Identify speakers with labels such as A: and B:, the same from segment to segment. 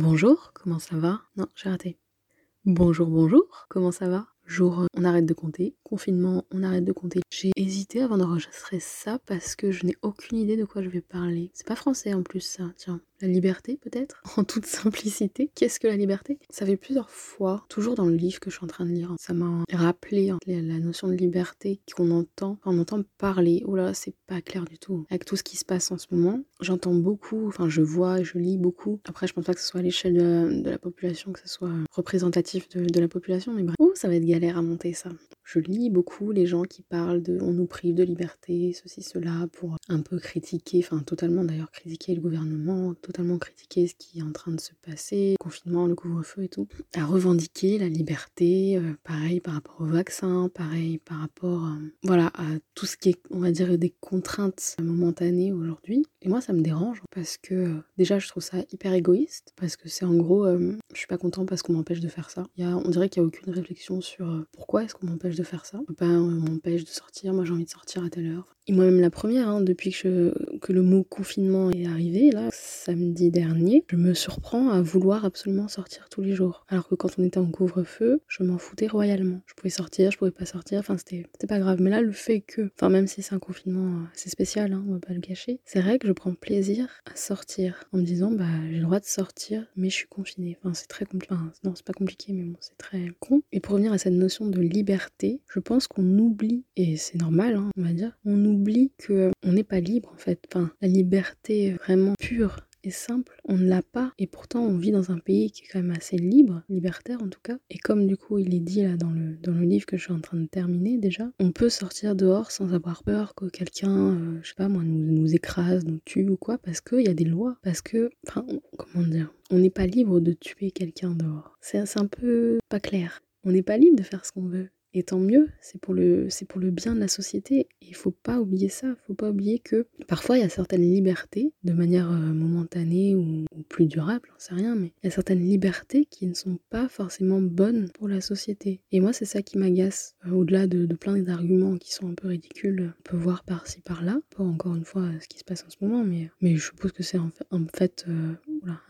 A: Bonjour, comment ça va? Non, j'ai raté. Bonjour, bonjour, comment ça va? Jour, on arrête de compter. Confinement, on arrête de compter. J'ai hésité avant d'enregistrer ça parce que je n'ai aucune idée de quoi je vais parler. C'est pas français en plus ça, tiens. La liberté peut-être En toute simplicité. Qu'est-ce que la liberté? Ça fait plusieurs fois, toujours dans le livre que je suis en train de lire, ça m'a rappelé hein, la notion de liberté qu'on entend, on entend parler. Oh là, c'est pas clair du tout. Avec tout ce qui se passe en ce moment, j'entends beaucoup, enfin je vois, je lis beaucoup. Après, je pense pas que ce soit à l'échelle de, la population, que ce soit représentatif de, de la population, mais bref. Oh, ça va être galère à monter ça. Je lis beaucoup les gens qui parlent de on nous prive de liberté, ceci, cela, pour un peu critiquer, enfin totalement d'ailleurs critiquer le gouvernement, totalement critiquer ce qui est en train de se passer, le confinement, le couvre-feu et tout, à revendiquer la liberté, euh, pareil par rapport au vaccin, pareil par rapport euh, voilà, à tout ce qui est, on va dire, des contraintes momentanées aujourd'hui. Et moi, ça me dérange parce que euh, déjà, je trouve ça hyper égoïste, parce que c'est en gros, je suis pas content parce qu'on m'empêche de faire ça. Y a, on dirait qu'il n'y a aucune réflexion sur pourquoi est-ce qu'on m'empêche de faire ça. Pas on m'empêche de sortir, moi j'ai envie de sortir à telle heure. Et moi-même la première, hein, depuis que, que le mot confinement est arrivé, là, samedi dernier, je me surprends à vouloir absolument sortir tous les jours. Alors que quand on était en couvre-feu, je m'en foutais royalement. Je pouvais sortir, je pouvais pas sortir, enfin c'était pas grave. Mais là, le fait que, enfin même si c'est un confinement assez spécial, hein, on va pas le cacher, c'est vrai que je prends plaisir à sortir en me disant, bah j'ai le droit de sortir, mais je suis confinée. Enfin c'est très compliqué. Enfin non, c'est pas compliqué, mais bon, c'est très con. Et pour revenir à cette notion de liberté, je pense qu'on oublie, et c'est normal, hein, on va dire, on oublie oublie que on n'est pas libre en fait. Enfin, la liberté vraiment pure et simple, on ne l'a pas. Et pourtant, on vit dans un pays qui est quand même assez libre, libertaire en tout cas. Et comme du coup, il est dit là dans le, dans le livre que je suis en train de terminer déjà, on peut sortir dehors sans avoir peur que quelqu'un, euh, je sais pas moi, nous, nous écrase, nous tue ou quoi, parce qu'il y a des lois. Parce que, enfin, comment dire, on n'est pas libre de tuer quelqu'un dehors. C'est un peu pas clair. On n'est pas libre de faire ce qu'on veut. Et tant mieux, c'est pour le, c'est pour le bien de la société. Et il faut pas oublier ça. Il faut pas oublier que parfois il y a certaines libertés, de manière euh, momentanée ou, plus durable, j'en sais rien, mais il y a certaines libertés qui ne sont pas forcément bonnes pour la société. Et moi, c'est ça qui m'agace. Euh, au-delà de, plein d'arguments qui sont un peu ridicules, on peut voir par-ci par-là. Pas encore une fois ce qui se passe en ce moment, mais, mais je suppose que c'est en fait, en fait, euh,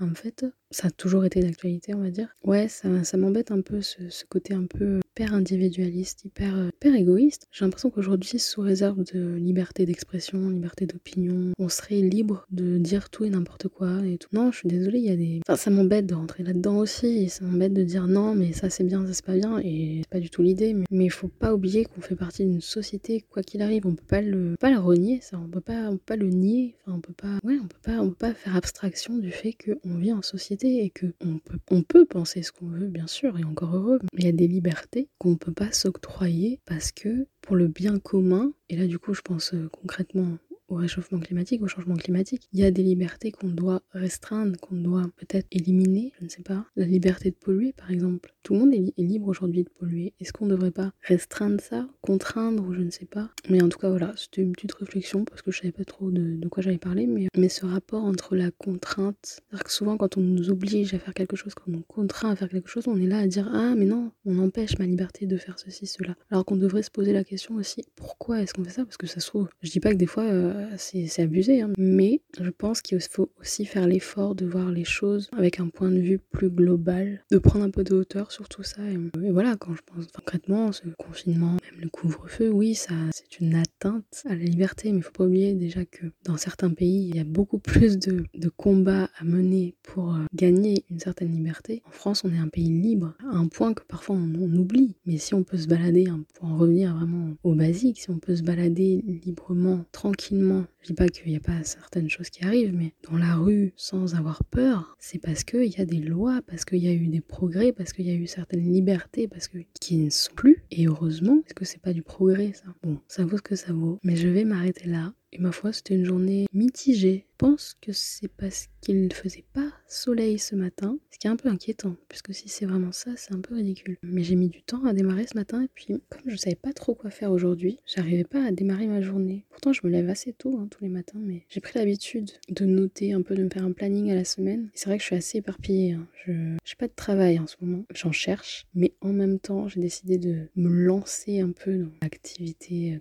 A: en fait, ça a toujours été d'actualité, on va dire. Ouais, ça, ça m'embête un peu ce côté un peu hyper individualiste, hyper, euh, hyper égoïste. J'ai l'impression qu'aujourd'hui, sous réserve de liberté d'expression, liberté d'opinion, on serait libre de dire tout et n'importe quoi et tout. Non, je suis désolée, il y a des. Enfin, ça m'embête de rentrer là-dedans aussi. ça m'embête de dire non, mais ça c'est bien, ça c'est pas bien. Et c'est pas du tout l'idée. Mais il faut pas oublier qu'on fait partie d'une société, quoi qu'il arrive. On peut pas le, pas le renier, ça. On peut pas, on peut pas le nier. Enfin, on peut pas. Ouais, on peut pas, on peut pas faire abstraction du fait qu'on vit en société et que on peut, on peut penser ce qu'on veut, bien sûr, et encore heureux. Mais il y a des libertés qu'on ne peut pas s'octroyer parce que pour le bien commun, et là du coup je pense euh, concrètement au réchauffement climatique, au changement climatique. Il y a des libertés qu'on doit restreindre, qu'on doit peut-être éliminer, je ne sais pas. La liberté de polluer, par exemple. Tout le monde est, libre aujourd'hui de polluer. Est-ce qu'on ne devrait pas restreindre ça, contraindre ou je ne sais pas? Mais en tout cas, voilà, c'était une petite réflexion parce que je savais pas trop de, quoi j'allais parler, mais, ce rapport entre la contrainte, c'est-à-dire que souvent quand on nous oblige à faire quelque chose, quand on nous contraint à faire quelque chose, on est là à dire ah mais non, on empêche ma liberté de faire ceci, cela. Alors qu'on devrait se poser la question aussi pourquoi est-ce qu'on fait ça? Parce que ça se trouve, je dis pas que des fois euh, c'est abusé, hein. mais je pense qu'il faut aussi faire l'effort de voir les choses avec un point de vue plus global, de prendre un peu de hauteur sur tout ça. Et, voilà, quand je pense concrètement, ce confinement, même le couvre-feu, oui, ça c'est une atteinte à la liberté, mais il faut pas oublier déjà que dans certains pays, il y a beaucoup plus de, de combats à mener pour euh, gagner une certaine liberté. En France, on est un pays libre, à un point que parfois on, on oublie. Mais si on peut se balader, hein, pour en revenir vraiment au basique, si on peut se balader librement, tranquillement, je dis pas qu'il n'y a pas certaines choses qui arrivent, mais dans la rue sans avoir peur, c'est parce qu'il y a des lois, parce qu'il y a eu des progrès, parce qu'il y a eu certaines libertés, parce que qui ne sont plus. Et heureusement, est-ce que c'est pas du progrès ça Bon, ça vaut ce que ça vaut. Mais je vais m'arrêter là. Et ma foi, c'était une journée mitigée. Je pense que c'est parce qu'il ne faisait pas soleil ce matin, ce qui est un peu inquiétant, puisque si c'est vraiment ça, c'est un peu ridicule. Mais j'ai mis du temps à démarrer ce matin, et puis comme je ne savais pas trop quoi faire aujourd'hui, j'arrivais pas à démarrer ma journée. Pourtant, je me lève assez tôt hein, tous les matins, mais j'ai pris l'habitude de noter un peu, de me faire un planning à la semaine. C'est vrai que je suis assez éparpillée. Hein. Je n'ai pas de travail en ce moment, j'en cherche, mais en même temps, j'ai décidé de me lancer un peu dans l'activité euh,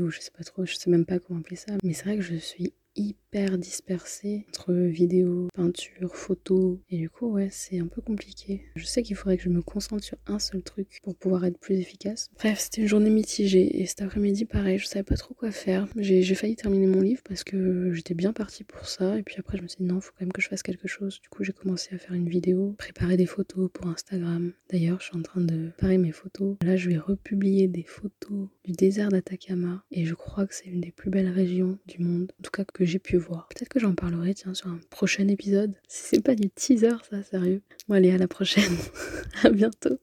A: ou je sais pas trop, je sais même pas comment appeler ça. Mais c'est vrai que je suis hyper dispersée entre vidéos, peinture, photos. Et du coup, ouais, c'est un peu compliqué. Je sais qu'il faudrait que je me concentre sur un seul truc pour pouvoir être plus efficace. Bref, c'était une journée mitigée. Et cet après-midi, pareil, je savais pas trop quoi faire. J'ai failli terminer mon livre parce que j'étais bien partie pour ça. Et puis après, je me suis dit non, faut quand même que je fasse quelque chose. Du coup, j'ai commencé à faire une vidéo, préparer des photos pour Instagram. D'ailleurs, je suis en train de préparer mes photos. Là, je vais republier des photos du désert d'Atacama. Et je crois que c'est une des plus belles régions du monde. En tout cas, j'ai pu voir. Peut-être que j'en parlerai, tiens, sur un prochain épisode. Si c'est pas du teaser, ça, sérieux. Bon, allez, à la prochaine. à bientôt.